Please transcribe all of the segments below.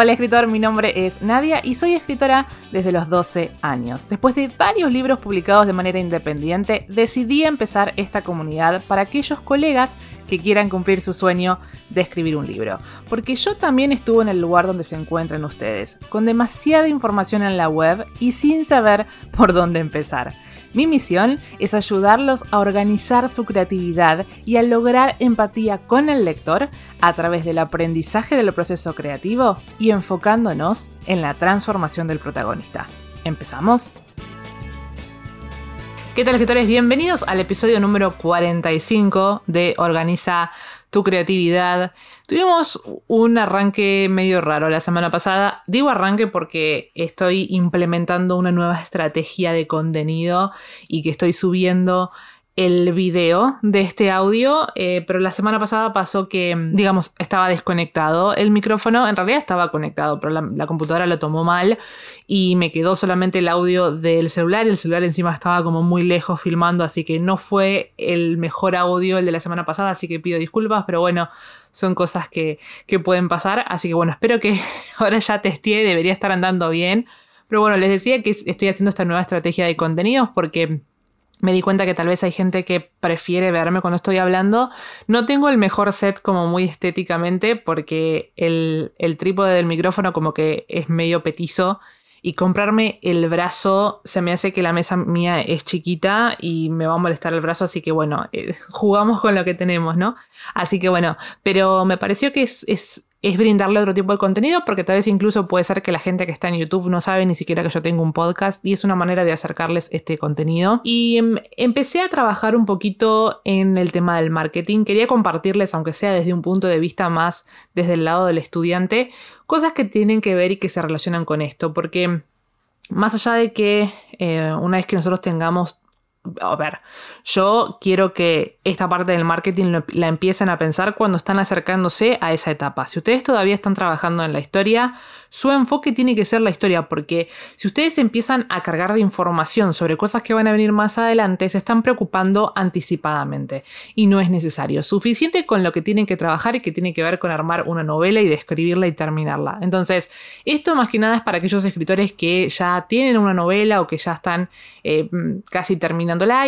Hola escritor, mi nombre es Nadia y soy escritora desde los 12 años. Después de varios libros publicados de manera independiente, decidí empezar esta comunidad para aquellos colegas que quieran cumplir su sueño de escribir un libro. Porque yo también estuve en el lugar donde se encuentran ustedes, con demasiada información en la web y sin saber por dónde empezar. Mi misión es ayudarlos a organizar su creatividad y a lograr empatía con el lector a través del aprendizaje del proceso creativo y enfocándonos en la transformación del protagonista. ¿Empezamos? ¿Qué tal escritores? Bienvenidos al episodio número 45 de Organiza tu creatividad. Tuvimos un arranque medio raro la semana pasada. Digo arranque porque estoy implementando una nueva estrategia de contenido y que estoy subiendo el video de este audio, eh, pero la semana pasada pasó que, digamos, estaba desconectado el micrófono, en realidad estaba conectado, pero la, computadora lo tomó mal y me quedó solamente el audio del celular, el celular encima estaba como muy lejos filmando, así que no fue el mejor audio el de la semana pasada, así que pido disculpas, pero bueno, son cosas que, que pueden pasar, así que bueno, espero que ahora ya testé, debería estar andando bien. Pero bueno, les decía que estoy haciendo esta nueva estrategia de contenidos porque me di cuenta que tal vez hay gente que prefiere verme cuando estoy hablando. No tengo el mejor set como muy estéticamente porque el, el trípode del micrófono como que es medio petizo y comprarme el brazo se me hace que la mesa mía es chiquita y me va a molestar el brazo, así que bueno, eh, jugamos con lo que tenemos, ¿no? Así que bueno, pero me pareció que es, es es brindarle otro tipo de contenido, porque tal vez incluso puede ser que la gente que está en YouTube no sabe ni siquiera que yo tengo un podcast y es una manera de acercarles este contenido. Y em, empecé a trabajar un poquito en el tema del marketing. Quería compartirles, aunque sea desde un punto de vista más desde el lado del estudiante, cosas que tienen que ver y que se relacionan con esto, porque más allá de que eh, una vez que nosotros tengamos a ver, yo quiero que esta parte del marketing la empiecen a pensar cuando están acercándose a esa etapa. Si ustedes todavía están trabajando en la historia, su enfoque tiene que ser la historia, porque si ustedes empiezan a cargar de información sobre cosas que van a venir más adelante, se están preocupando anticipadamente y no es necesario. Suficiente con lo que tienen que trabajar y que tiene que ver con armar una novela y describirla y terminarla. Entonces, esto más que nada es para aquellos escritores que ya tienen una novela o que ya están eh, casi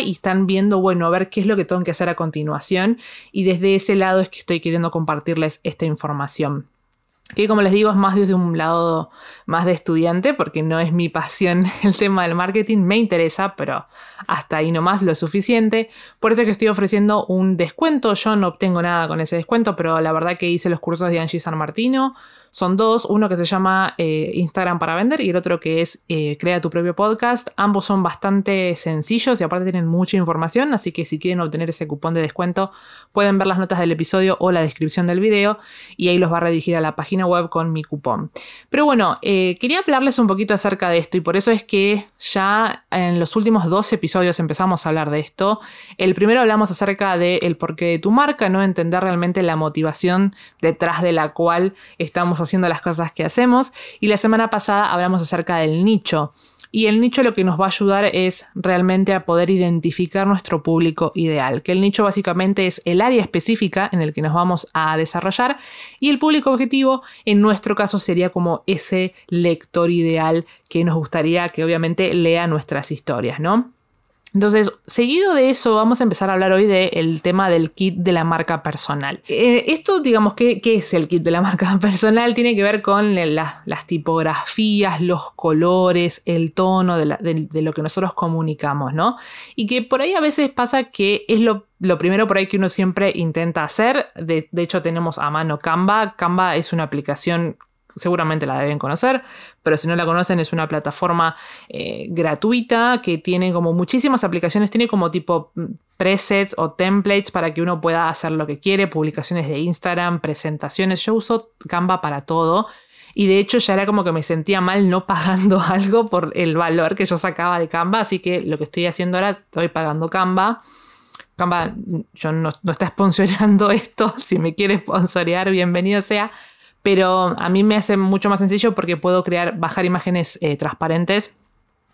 y están viendo, bueno, a ver qué es lo que tengo que hacer a continuación. Y desde ese lado es que estoy queriendo compartirles esta información que como les digo es más desde un lado más de estudiante porque no es mi pasión el tema del marketing, me interesa, pero hasta ahí nomás lo suficiente. Por eso es que estoy ofreciendo un descuento, yo no obtengo nada con ese descuento, pero la verdad que hice los cursos de Angie San Martino, son dos, uno que se llama eh, Instagram para vender y el otro que es eh, Crea tu propio podcast. Ambos son bastante sencillos y aparte tienen mucha información, así que si quieren obtener ese cupón de descuento pueden ver las notas del episodio o la descripción del video y ahí los va a redirigir a la página web con mi cupón. Pero bueno, eh, quería hablarles un poquito acerca de esto y por eso es que ya en los últimos dos episodios empezamos a hablar de esto. El primero hablamos acerca del porqué de tu marca, no entender realmente la motivación detrás de la cual estamos haciendo las cosas que hacemos. Y la semana pasada hablamos acerca del nicho. Y el nicho lo que nos va a ayudar es realmente a poder identificar nuestro público ideal, que el nicho básicamente es el área específica en el que nos vamos a desarrollar y el público objetivo en nuestro caso sería como ese lector ideal que nos gustaría que obviamente lea nuestras historias, ¿no? Entonces, seguido de eso, vamos a empezar a hablar hoy del tema del kit de la marca personal. Eh, esto, digamos, ¿qué, es el kit de la marca personal? Tiene que ver con las tipografías, los colores, el tono de, lo que nosotros comunicamos, ¿no? Y que por ahí a veces pasa que es lo, primero por ahí que uno siempre intenta hacer. De hecho, tenemos a mano Canva. Canva es una aplicación seguramente la deben conocer, pero si no la conocen es una plataforma eh, gratuita que tiene como muchísimas aplicaciones, tiene como tipo mm, presets o templates para que uno pueda hacer lo que quiere, publicaciones de Instagram, presentaciones, yo uso Canva para todo. Y de hecho ya era como que me sentía mal no pagando algo por el valor que yo sacaba de Canva. Así que lo que estoy haciendo ahora, estoy pagando Canva. Canva, yo no, no está sponsoreando esto. Si me quiere sponsorear, bienvenido sea pero a mí me hace mucho más sencillo porque puedo crear, bajar imágenes eh, transparentes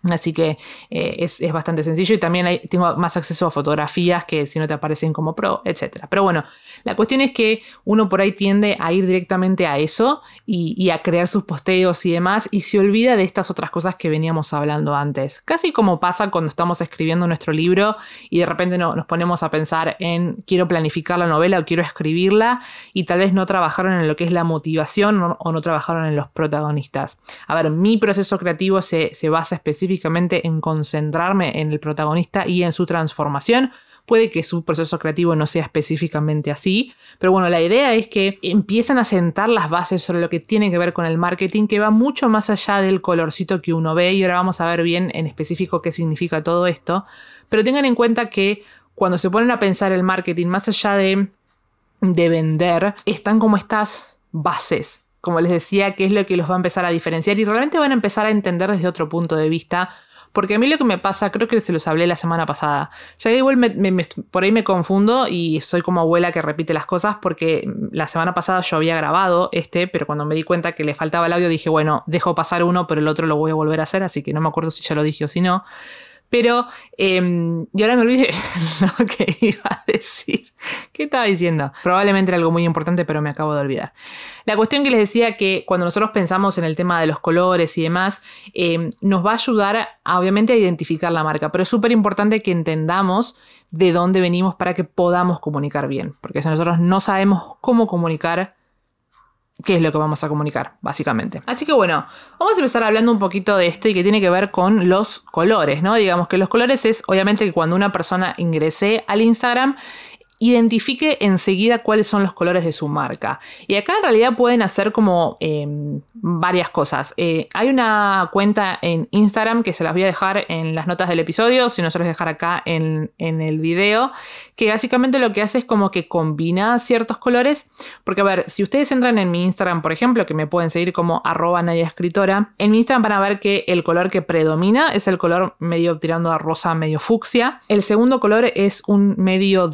Así que eh, es, bastante sencillo y también tengo más acceso a fotografías que si no te aparecen como pro, etc. Pero bueno, la cuestión es que uno por ahí tiende a ir directamente a eso y, a crear sus posteos y demás y se olvida de estas otras cosas que veníamos hablando antes. Casi como pasa cuando estamos escribiendo nuestro libro y de repente no, nos ponemos a pensar en quiero planificar la novela o quiero escribirla y tal vez no trabajaron en lo que es la motivación o no, trabajaron en los protagonistas. A ver, mi proceso creativo se, se basa específicamente específicamente en concentrarme en el protagonista y en su transformación. Puede que su proceso creativo no sea específicamente así, pero bueno, la idea es que empiezan a sentar las bases sobre lo que tiene que ver con el marketing, que va mucho más allá del colorcito que uno ve y ahora vamos a ver bien en específico qué significa todo esto. Pero tengan en cuenta que cuando se ponen a pensar el marketing, más allá de, de vender, están como estas bases como les decía, qué es lo que los va a empezar a diferenciar y realmente van a empezar a entender desde otro punto de vista. Porque a mí lo que me pasa, creo que se los hablé la semana pasada, ya igual por ahí me confundo y soy como abuela que repite las cosas porque la semana pasada yo había grabado este, pero cuando me di cuenta que le faltaba el audio dije, bueno, dejo pasar uno, pero el otro lo voy a volver a hacer, así que no me acuerdo si ya lo dije o si no. Pero, eh, y ahora me olvidé lo que iba a decir. ¿Qué estaba diciendo? Probablemente era algo muy importante, pero me acabo de olvidar. La cuestión que les decía que cuando nosotros pensamos en el tema de los colores y demás, em, nos va a ayudar, obviamente, a identificar la marca, pero es súper importante que entendamos de dónde venimos para que podamos comunicar bien. Porque si nosotros no sabemos cómo comunicar, qué es lo que vamos a comunicar, básicamente. Así que bueno, vamos a empezar hablando un poquito de esto y que tiene que ver con los colores, ¿no? Digamos que los colores es obviamente que cuando una persona ingrese al Instagram identifique enseguida cuáles son los colores de su marca. Y acá en realidad pueden hacer como em, varias cosas. Eh, hay una cuenta en Instagram que se las voy a dejar en las notas del episodio, si no se los dejar acá en, el video, que básicamente lo que hace es como que combina ciertos colores. Porque a ver, si ustedes entran en mi Instagram, por ejemplo, que me pueden seguir como arroba Nadia Escritora, en mi Instagram van a ver que el color que predomina es el color medio tirando a rosa, medio fucsia. El segundo color es un medio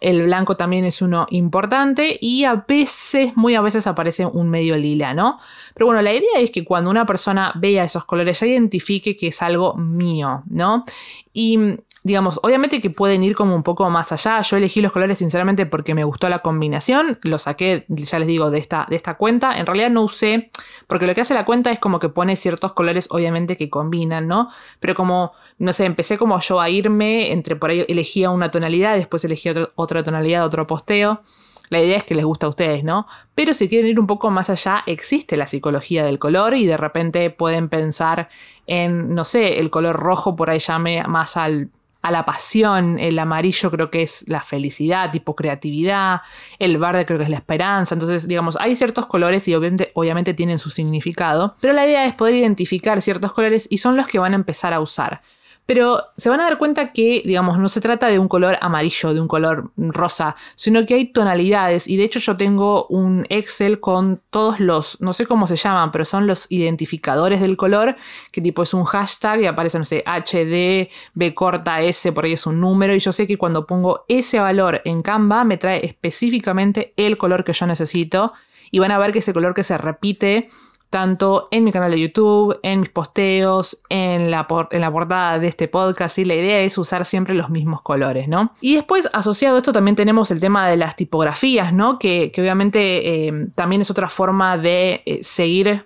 el blanco también es uno importante y a veces, muy a veces aparece un medio lila, ¿no? Pero bueno, la idea es que cuando una persona vea esos colores ya identifique que es algo mío, ¿no? Y digamos, obviamente que pueden ir como un poco más allá. Yo elegí los colores sinceramente porque me gustó la combinación. Lo saqué, ya les digo, de esta, de esta cuenta. En realidad no usé, porque lo que hace la cuenta es como que pone ciertos colores, obviamente, que combinan, ¿no? Pero como, no sé, empecé como yo a irme, entre por ahí elegía una tonalidad, después elegí otra tonalidad, otro posteo. La idea es que les gusta a ustedes, ¿no? Pero si quieren ir un poco más allá, existe la psicología del color y de repente pueden pensar en, no sé, el color rojo por ahí llame más al a la pasión, el amarillo creo que es la felicidad, tipo creatividad, el verde creo que es la esperanza, entonces digamos, hay ciertos colores y obviamente, obviamente tienen su significado, pero la idea es poder identificar ciertos colores y son los que van a empezar a usar. Pero se van a dar cuenta que, digamos, no se trata de un color amarillo, de un color rosa, sino que hay tonalidades. Y de hecho yo tengo un Excel con todos los, no sé cómo se llaman, pero son los identificadores del color, que tipo es un hashtag y aparece, no sé, HD, B corta, S, por ahí es un número. Y yo sé que cuando pongo ese valor en Canva me trae específicamente el color que yo necesito. Y van a ver que ese color que se repite tanto en mi canal de YouTube, en mis posteos, en la, en la portada de este podcast. Y la idea es usar siempre los mismos colores, ¿no? Y después, asociado a esto, también tenemos el tema de las tipografías, ¿no? Que, obviamente eh, también es otra forma de eh, seguir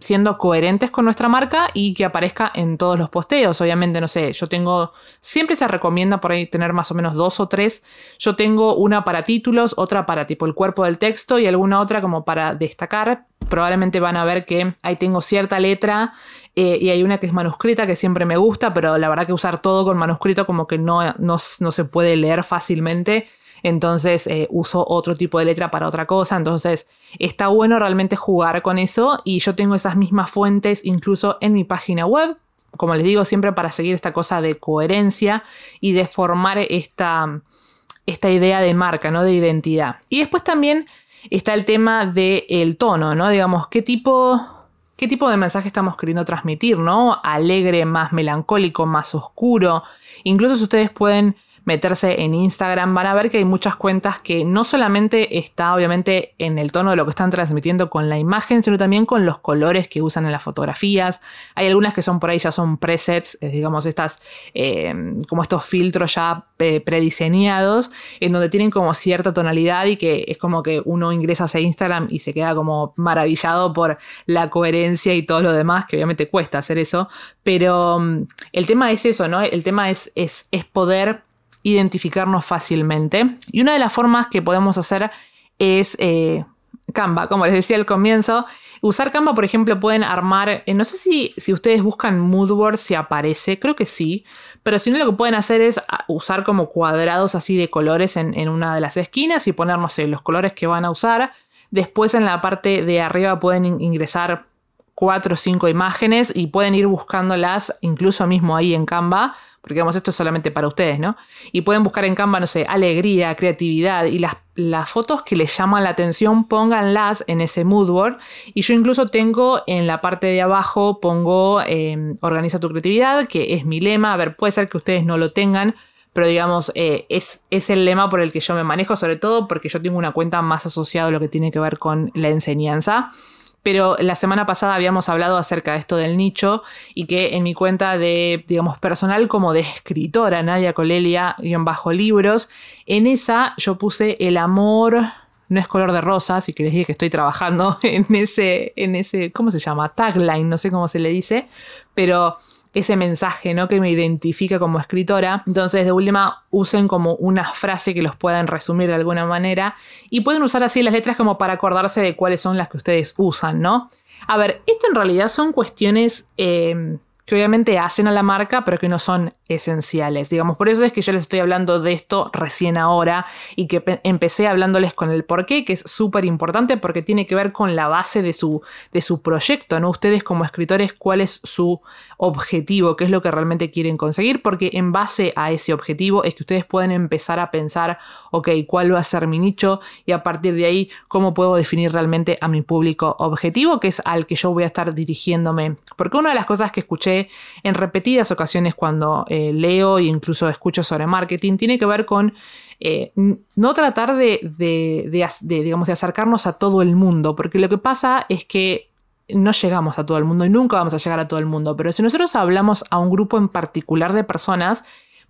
siendo coherentes con nuestra marca y que aparezca en todos los posteos. Obviamente, no sé, yo tengo, siempre se recomienda por ahí tener más o menos dos o tres. Yo tengo una para títulos, otra para tipo el cuerpo del texto y alguna otra como para destacar. Probablemente van a ver que ahí tengo cierta letra eh, y hay una que es manuscrita que siempre me gusta, pero la verdad que usar todo con manuscrito como que no, no, no se puede leer fácilmente entonces eh, uso otro tipo de letra para otra cosa, entonces está bueno realmente jugar con eso y yo tengo esas mismas fuentes incluso en mi página web, como les digo, siempre para seguir esta cosa de coherencia y de formar esta, esta idea de marca, ¿no? De identidad. Y después también está el tema del tono, ¿no? Digamos, qué tipo, qué tipo de mensaje estamos queriendo transmitir, ¿no? Alegre, más melancólico, más oscuro. Incluso si ustedes pueden meterse en Instagram, van a ver que hay muchas cuentas que no solamente está obviamente en el tono de lo que están transmitiendo con la imagen, sino también con los colores que usan en las fotografías. Hay algunas que son por ahí ya son presets, digamos estas, eh, como estos filtros ya eh, prediseñados, en donde tienen como cierta tonalidad y que es como que uno ingresa a Instagram y se queda como maravillado por la coherencia y todo lo demás, que obviamente cuesta hacer eso, pero mm, el tema es eso, ¿no? El tema es, es, es poder identificarnos fácilmente. Y una de las formas que podemos hacer es eh, Canva, como les decía al comienzo. Usar Canva, por ejemplo, pueden armar, eh, no sé si, si ustedes buscan Moodboard si aparece, creo que sí, pero si no lo que pueden hacer es ah, usar como cuadrados así de colores en, en una de las esquinas y poner, no sé, los colores que van a usar. Después en la parte de arriba pueden ingresar cuatro o cinco imágenes y pueden ir buscándolas incluso mismo ahí en Canva, porque digamos esto es solamente para ustedes, ¿no? Y pueden buscar en Canva, no sé, alegría, creatividad y las, las fotos que les llaman la atención, pónganlas en ese mood board. Y yo incluso tengo en la parte de abajo, pongo em, organiza tu creatividad, que es mi lema. A ver, puede ser que ustedes no lo tengan, pero digamos, eh, es, es, el lema por el que yo me manejo, sobre todo porque yo tengo una cuenta más asociada a lo que tiene que ver con la enseñanza. Pero la semana pasada habíamos hablado acerca de esto del nicho y que en mi cuenta de, digamos, personal como de escritora, Nadia Colelia, guion bajo libros, en esa yo puse el amor no es color de rosa, así que les dije que estoy trabajando en ese, en ese, ¿cómo se llama? Tagline, no sé cómo se le dice, pero ese mensaje, ¿no? Que me identifica como escritora. Entonces, de última, usen como una frase que los puedan resumir de alguna manera y pueden usar así las letras como para acordarse de cuáles son las que ustedes usan, ¿no? A ver, esto en realidad son cuestiones eh, que obviamente hacen a la marca, pero que no son esenciales. Digamos, por eso es que yo les estoy hablando de esto recién ahora y que empecé hablándoles con el porqué, que es súper importante porque tiene que ver con la base de su, de su proyecto, ¿no? Ustedes como escritores, cuál es su objetivo, qué es lo que realmente quieren conseguir, porque en base a ese objetivo es que ustedes pueden empezar a pensar, ok, cuál va a ser mi nicho y a partir de ahí, cómo puedo definir realmente a mi público objetivo, que es al que yo voy a estar dirigiéndome. Porque una de las cosas que escuché en repetidas ocasiones cuando eh, leo e incluso escucho sobre marketing tiene que ver con eh, no tratar de, digamos, de acercarnos a todo el mundo, porque lo que pasa es que no llegamos a todo el mundo y nunca vamos a llegar a todo el mundo, pero si nosotros hablamos a un grupo en particular de personas,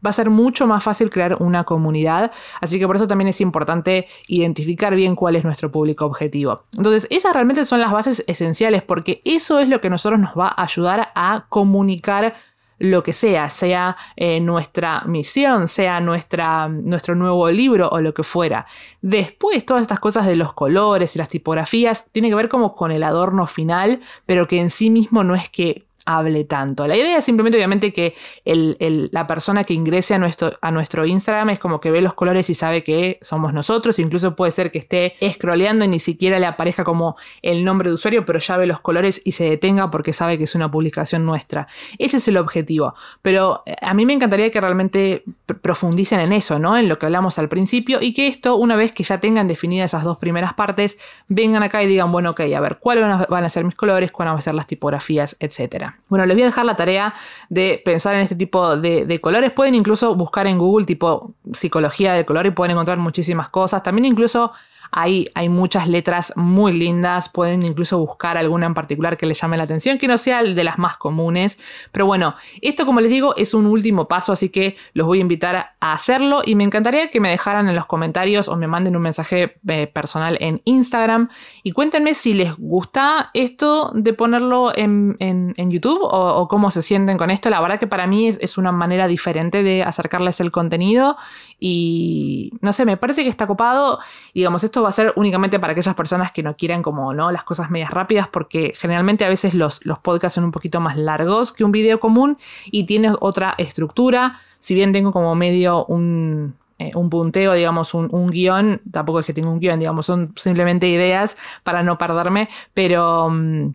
va a ser mucho más fácil crear una comunidad. Así que por eso también es importante identificar bien cuál es nuestro público objetivo. Entonces, esas realmente son las bases esenciales porque eso es lo que a nosotros nos va a ayudar a comunicar lo que sea, sea eh, nuestra misión, sea nuestra, nuestro nuevo libro o lo que fuera. Después, todas estas cosas de los colores y las tipografías, tiene que ver como con el adorno final, pero que en sí mismo no es que hable tanto. La idea es simplemente, obviamente, que la persona que ingrese a nuestro, a nuestro Instagram es como que ve los colores y sabe que somos nosotros. Incluso puede ser que esté scrolleando y ni siquiera le aparezca como el nombre de usuario, pero ya ve los colores y se detenga porque sabe que es una publicación nuestra. Ese es el objetivo. Pero eh, a mí me encantaría que realmente profundicen en eso, ¿no? En lo que hablamos al principio y que esto, una vez que ya tengan definidas esas dos primeras partes, vengan acá y digan, bueno, ok, a ver, cuáles van a ser mis colores, cuáles van a ser las tipografías, etcétera. Bueno, les voy a dejar la tarea de pensar en este tipo de, colores. Pueden incluso buscar en Google tipo psicología del color y pueden encontrar muchísimas cosas. También incluso hay, muchas letras muy lindas, pueden incluso buscar alguna en particular que les llame la atención, que no sea el de las más comunes. Pero bueno, esto como les digo es un último paso, así que los voy a invitar a hacerlo y me encantaría que me dejaran en los comentarios o me manden un mensaje eh, personal en Instagram y cuéntenme si les gusta esto de ponerlo en, YouTube o, cómo se sienten con esto. La verdad que para mí es, es una manera diferente de acercarles el contenido y no sé, me parece que está copado. Digamos, esto va a ser únicamente para aquellas personas que no quieran como, ¿no? Las cosas medias rápidas, porque generalmente a veces los, los podcasts son un poquito más largos que un video común y tiene otra estructura. Si bien tengo como medio un, eh, un punteo, digamos, un, un, guion, tampoco es que tenga un guion, digamos, son simplemente ideas para no perderme, pero... Mm,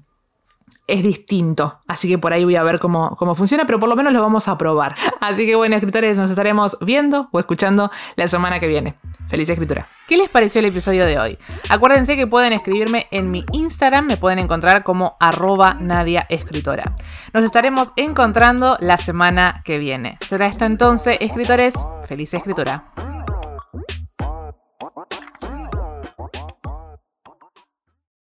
es distinto. Así que por ahí voy a ver cómo, cómo, funciona, pero por lo menos lo vamos a probar. Así que bueno, escritores, nos estaremos viendo o escuchando la semana que viene. Feliz escritura. ¿Qué les pareció el episodio de hoy? Acuérdense que pueden escribirme en mi Instagram, me pueden encontrar como arroba. Nos estaremos encontrando la semana que viene. Será hasta entonces, escritores. Feliz escritura.